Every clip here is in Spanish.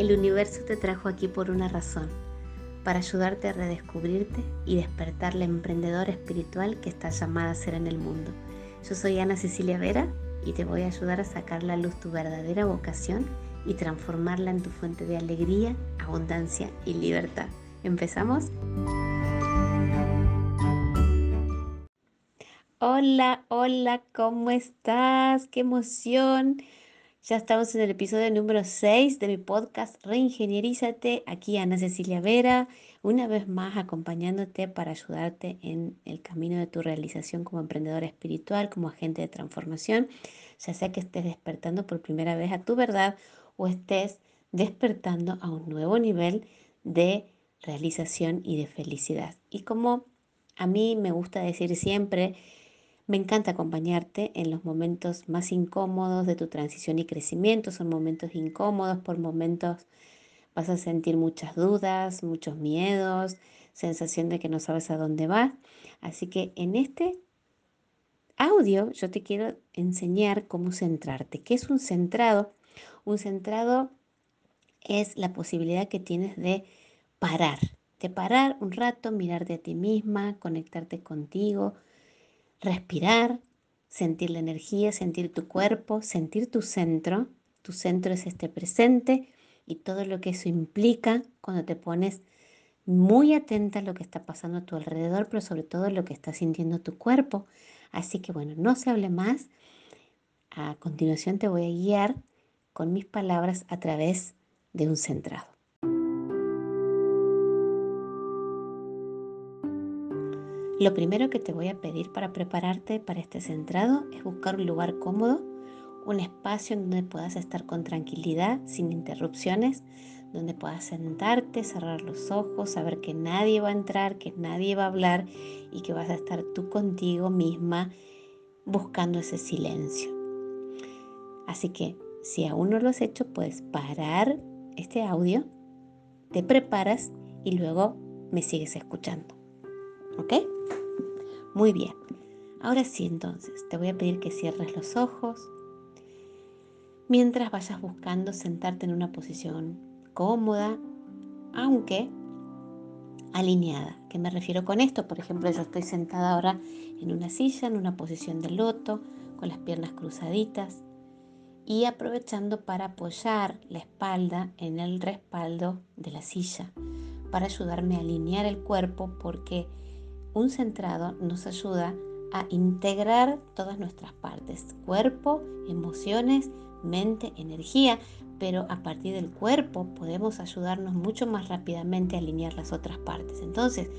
El universo te trajo aquí por una razón, para ayudarte a redescubrirte y despertar la emprendedora espiritual que estás llamada a ser en el mundo. Yo soy Ana Cecilia Vera y te voy a ayudar a sacar la luz tu verdadera vocación y transformarla en tu fuente de alegría, abundancia y libertad. ¿Empezamos? Hola, hola, ¿cómo estás? ¡Qué emoción! Ya estamos en el episodio número 6 de mi podcast Reingenierízate. Aquí Ana Cecilia Vera, una vez más acompañándote para ayudarte en el camino de tu realización como emprendedora espiritual, como agente de transformación, ya sea que estés despertando por primera vez a tu verdad o estés despertando a un nuevo nivel de realización y de felicidad. Y como a mí me gusta decir siempre, me encanta acompañarte en los momentos más incómodos de tu transición y crecimiento. Son momentos incómodos, por momentos vas a sentir muchas dudas, muchos miedos, sensación de que no sabes a dónde vas. Así que en este audio yo te quiero enseñar cómo centrarte. ¿Qué es un centrado? Un centrado es la posibilidad que tienes de parar, de parar un rato, mirarte a ti misma, conectarte contigo, respirar, sentir la energía, sentir tu cuerpo, sentir tu centro. Tu centro es este presente y todo lo que eso implica cuando te pones muy atenta a lo que está pasando a tu alrededor, pero sobre todo lo que está sintiendo tu cuerpo. Así que bueno, no se hable más. A continuación te voy a guiar con mis palabras a través de un centrado. Lo primero que te voy a pedir para prepararte para este centrado es buscar un lugar cómodo, un espacio en donde puedas estar con tranquilidad, sin interrupciones, donde puedas sentarte, cerrar los ojos, saber que nadie va a entrar, que nadie va a hablar y que vas a estar tú contigo misma buscando ese silencio. Así que si aún no lo has hecho, puedes parar este audio, te preparas y luego me sigues escuchando. ¿Ok? Muy bien. Ahora sí, entonces, te voy a pedir que cierres los ojos mientras vayas buscando sentarte en una posición cómoda, aunque alineada. ¿Qué me refiero con esto? Por ejemplo, yo estoy sentada ahora en una silla, en una posición de loto, con las piernas cruzaditas y aprovechando para apoyar la espalda en el respaldo de la silla, para ayudarme a alinear el cuerpo porque un centrado nos ayuda a integrar todas nuestras partes, cuerpo, emociones, mente, energía, pero a partir del cuerpo podemos ayudarnos mucho más rápidamente a alinear las otras partes. Entonces,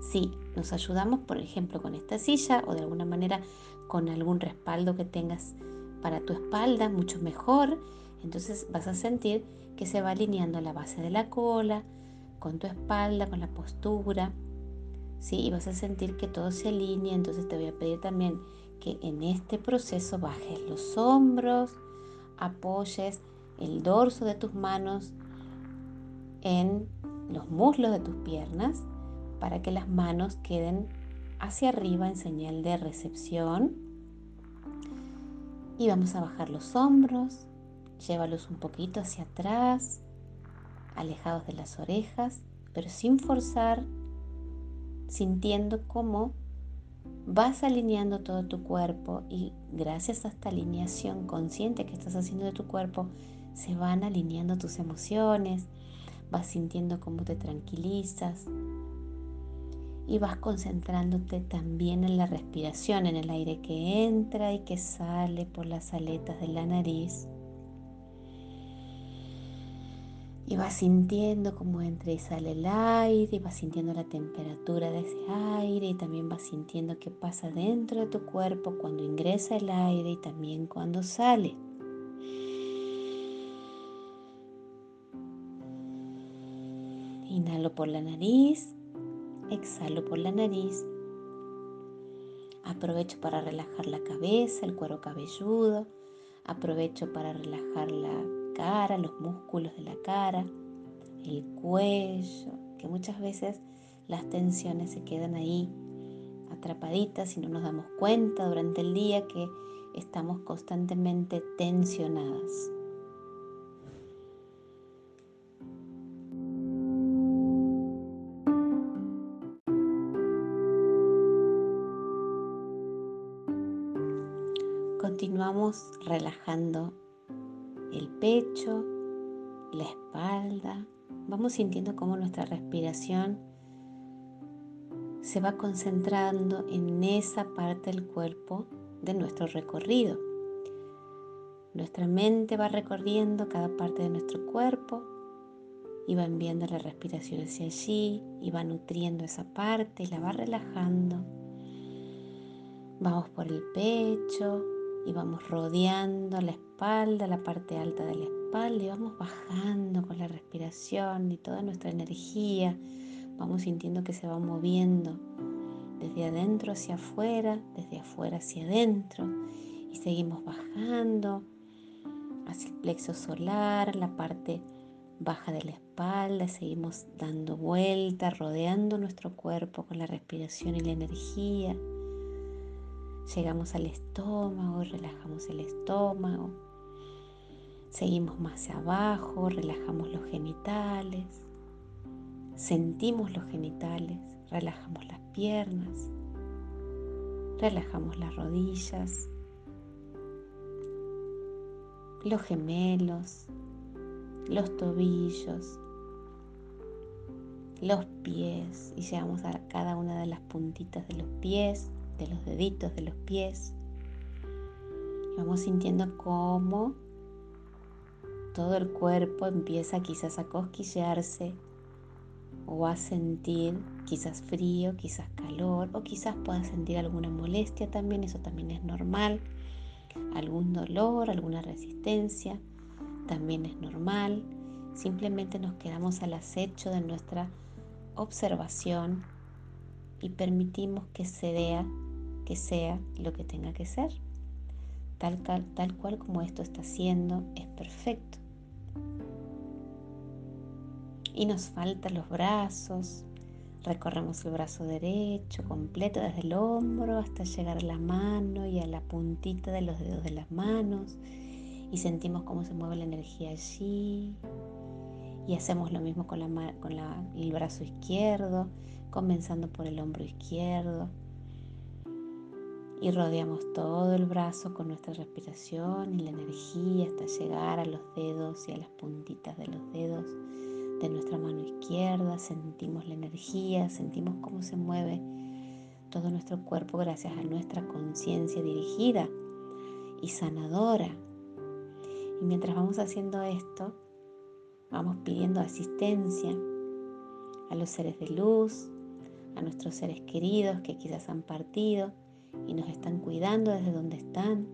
si nos ayudamos, por ejemplo, con esta silla o de alguna manera con algún respaldo que tengas para tu espalda, mucho mejor, entonces vas a sentir que se va alineando la base de la cola, con tu espalda, con la postura, ¿sí? Y vas a sentir que todo se alinea, entonces te voy a pedir también que en este proceso bajes los hombros, apoyes el dorso de tus manos en los muslos de tus piernas para que las manos queden hacia arriba en señal de recepción. Y vamos a bajar los hombros, llévalos un poquito hacia atrás, alejados de las orejas, pero sin forzar sintiendo cómo vas alineando todo tu cuerpo y gracias a esta alineación consciente que estás haciendo de tu cuerpo, se van alineando tus emociones, vas sintiendo cómo te tranquilizas y vas concentrándote también en la respiración, en el aire que entra y que sale por las aletas de la nariz. Y vas sintiendo cómo entra y sale el aire, y vas sintiendo la temperatura de ese aire, y también vas sintiendo qué pasa dentro de tu cuerpo cuando ingresa el aire y también cuando sale. Inhalo por la nariz, exhalo por la nariz. Aprovecho para relajar la cabeza, el cuero cabelludo. Aprovecho para relajar la cara, los músculos de la cara, el cuello, que muchas veces las tensiones se quedan ahí atrapaditas y no nos damos cuenta durante el día que estamos constantemente tensionadas. Continuamos relajando el pecho, la espalda. Vamos sintiendo cómo nuestra respiración se va concentrando en esa parte del cuerpo de nuestro recorrido. Nuestra mente va recorriendo cada parte de nuestro cuerpo y va enviando la respiración hacia allí y va nutriendo esa parte y la va relajando. Vamos por el pecho y vamos rodeando la espalda, la parte alta de la espalda y vamos bajando con la respiración y toda nuestra energía. Vamos sintiendo que se va moviendo desde adentro hacia afuera, desde afuera hacia adentro y seguimos bajando hacia el plexo solar, la parte baja de la espalda, seguimos dando vueltas, rodeando nuestro cuerpo con la respiración y la energía. Llegamos al estómago, relajamos el estómago. Seguimos más abajo, relajamos los genitales. Sentimos los genitales, relajamos las piernas. Relajamos las rodillas, los gemelos, los tobillos, los pies y llegamos a cada una de las puntitas de los pies, de los deditos de los pies. Vamos sintiendo cómo todo el cuerpo empieza quizás a cosquillearse o a sentir quizás frío, quizás calor o quizás pueda sentir alguna molestia también, eso también es normal, algún dolor, alguna resistencia también es normal. Simplemente nos quedamos al acecho de nuestra observación y permitimos que sea, que sea lo que tenga que ser. Tal, tal cual como esto está siendo, es perfecto. Y nos faltan los brazos. Recorremos el brazo derecho completo desde el hombro hasta llegar a la mano y a la puntita de los dedos de las manos y sentimos cómo se mueve la energía allí. Y hacemos lo mismo con, la, con el brazo izquierdo, comenzando por el hombro izquierdo. Y rodeamos todo el brazo con nuestra respiración y la energía hasta llegar a los dedos y a las puntitas de los dedos de nuestra mano izquierda. Sentimos la energía, sentimos cómo se mueve todo nuestro cuerpo gracias a nuestra conciencia dirigida y sanadora y mientras vamos haciendo esto, vamos pidiendo asistencia a los seres de luz, a nuestros seres queridos que quizás han partido y nos están cuidando desde donde están,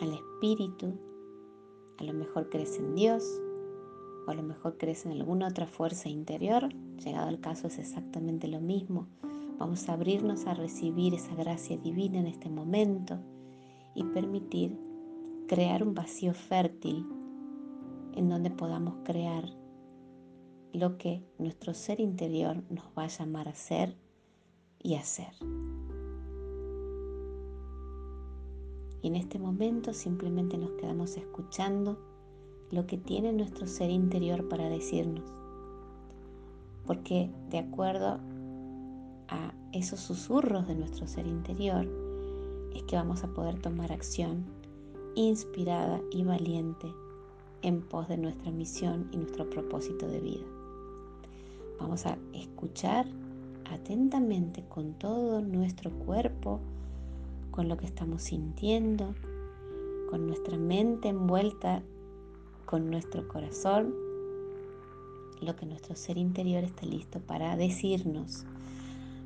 al espíritu, a lo mejor crees en Dios o a lo mejor crees en alguna otra fuerza interior, llegado al caso es exactamente lo mismo. Vamos a abrirnos a recibir esa gracia divina en este momento y permitir crear un vacío fértil en donde podamos crear lo que nuestro ser interior nos va a llamar a ser y hacer. Y en este momento simplemente nos quedamos escuchando lo que tiene nuestro ser interior para decirnos. Porque de acuerdo a esos susurros de nuestro ser interior, es que vamos a poder tomar acción inspirada y valiente en pos de nuestra misión y nuestro propósito de vida. Vamos a escuchar atentamente con todo nuestro cuerpo, con lo que estamos sintiendo, con nuestra mente envuelta, con nuestro corazón, lo que nuestro ser interior está listo para decirnos.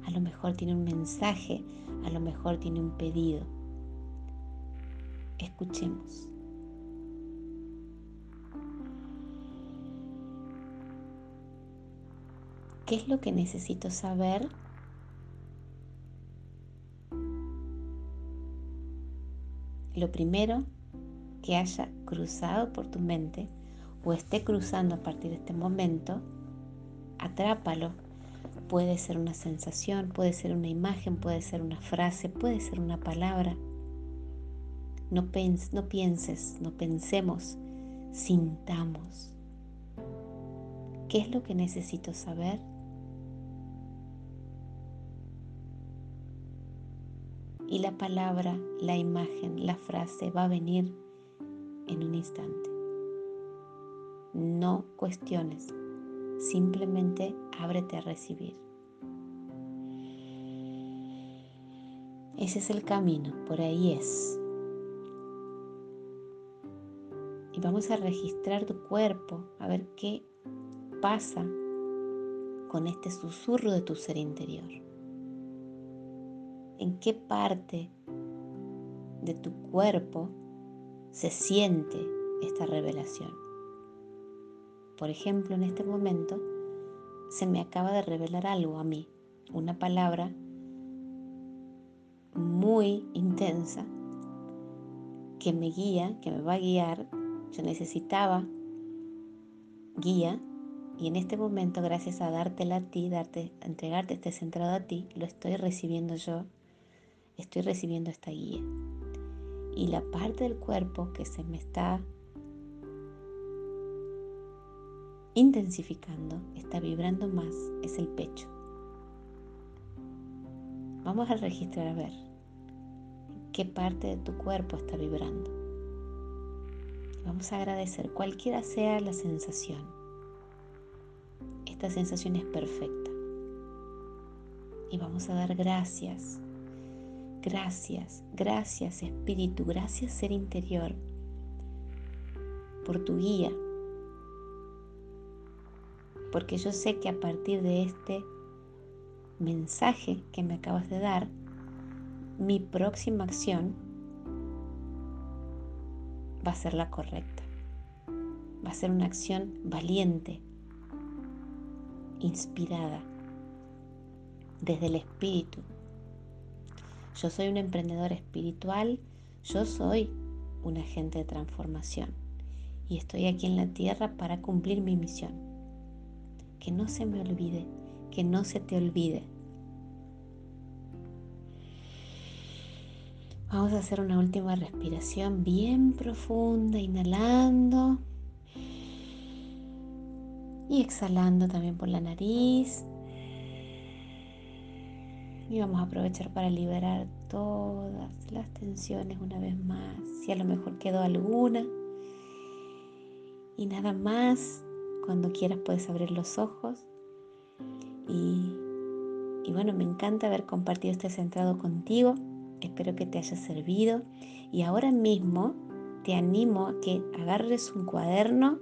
A lo mejor tiene un mensaje, a lo mejor tiene un pedido. Escuchemos. ¿Qué es lo que necesito saber? Lo primero que haya cruzado por tu mente o esté cruzando a partir de este momento, atrápalo Puede ser una sensación, puede ser una imagen, puede ser una frase, puede ser una palabra. No, no pienses, no pensemos, sintamos. ¿Qué es lo que necesito saber? Y la palabra, la imagen, la frase va a venir en un instante. No cuestiones, simplemente ábrete a recibir. Ese es el camino, por ahí es. Y vamos a registrar tu cuerpo, a ver qué pasa con este susurro de tu ser interior. ¿En qué parte de tu cuerpo se siente esta revelación? Por ejemplo, en este momento se me acaba de revelar algo a mí, una palabra muy intensa que me guía, que me va a guiar. Yo necesitaba guía y en este momento, gracias a dártela a ti, darte, entregarte este centrado a ti, lo estoy recibiendo yo, estoy recibiendo esta guía. Y la parte del cuerpo que se me está intensificando, está vibrando más, es el pecho. Vamos a registrar a ver qué parte de tu cuerpo está vibrando. Vamos a agradecer cualquiera sea la sensación. Esta sensación es perfecta. Y vamos a dar gracias Gracias, gracias Espíritu, gracias Ser interior por tu guía. Porque yo sé que a partir de este mensaje que me acabas de dar, mi próxima acción va a ser la correcta. Va a ser una acción valiente, inspirada desde el espíritu yo soy un emprendedor espiritual, yo soy un agente de transformación y estoy aquí en la tierra para cumplir mi misión. Que no se me olvide, que no se te olvide. Vamos a hacer una última respiración bien profunda, inhalando y exhalando también por la nariz. Y vamos a aprovechar para liberar todas las tensiones una vez más. Si a lo mejor quedó alguna. Y nada más, cuando quieras puedes abrir los ojos. Y, y bueno, me encanta haber compartido este centrado contigo. Espero que te haya servido. Y ahora mismo te animo a que agarres un cuaderno,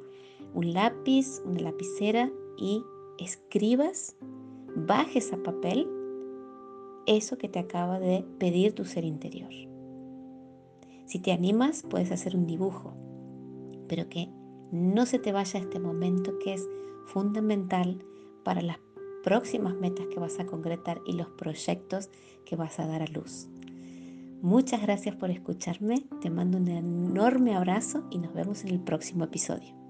un lápiz, una lapicera y escribas, bajes a papel eso que te acaba de pedir tu ser interior. Si te animas, puedes hacer un dibujo, pero que no se te vaya este momento que es fundamental para las próximas metas que vas a concretar y los proyectos que vas a dar a luz. Muchas gracias por escucharme, te mando un enorme abrazo y nos vemos en el próximo episodio.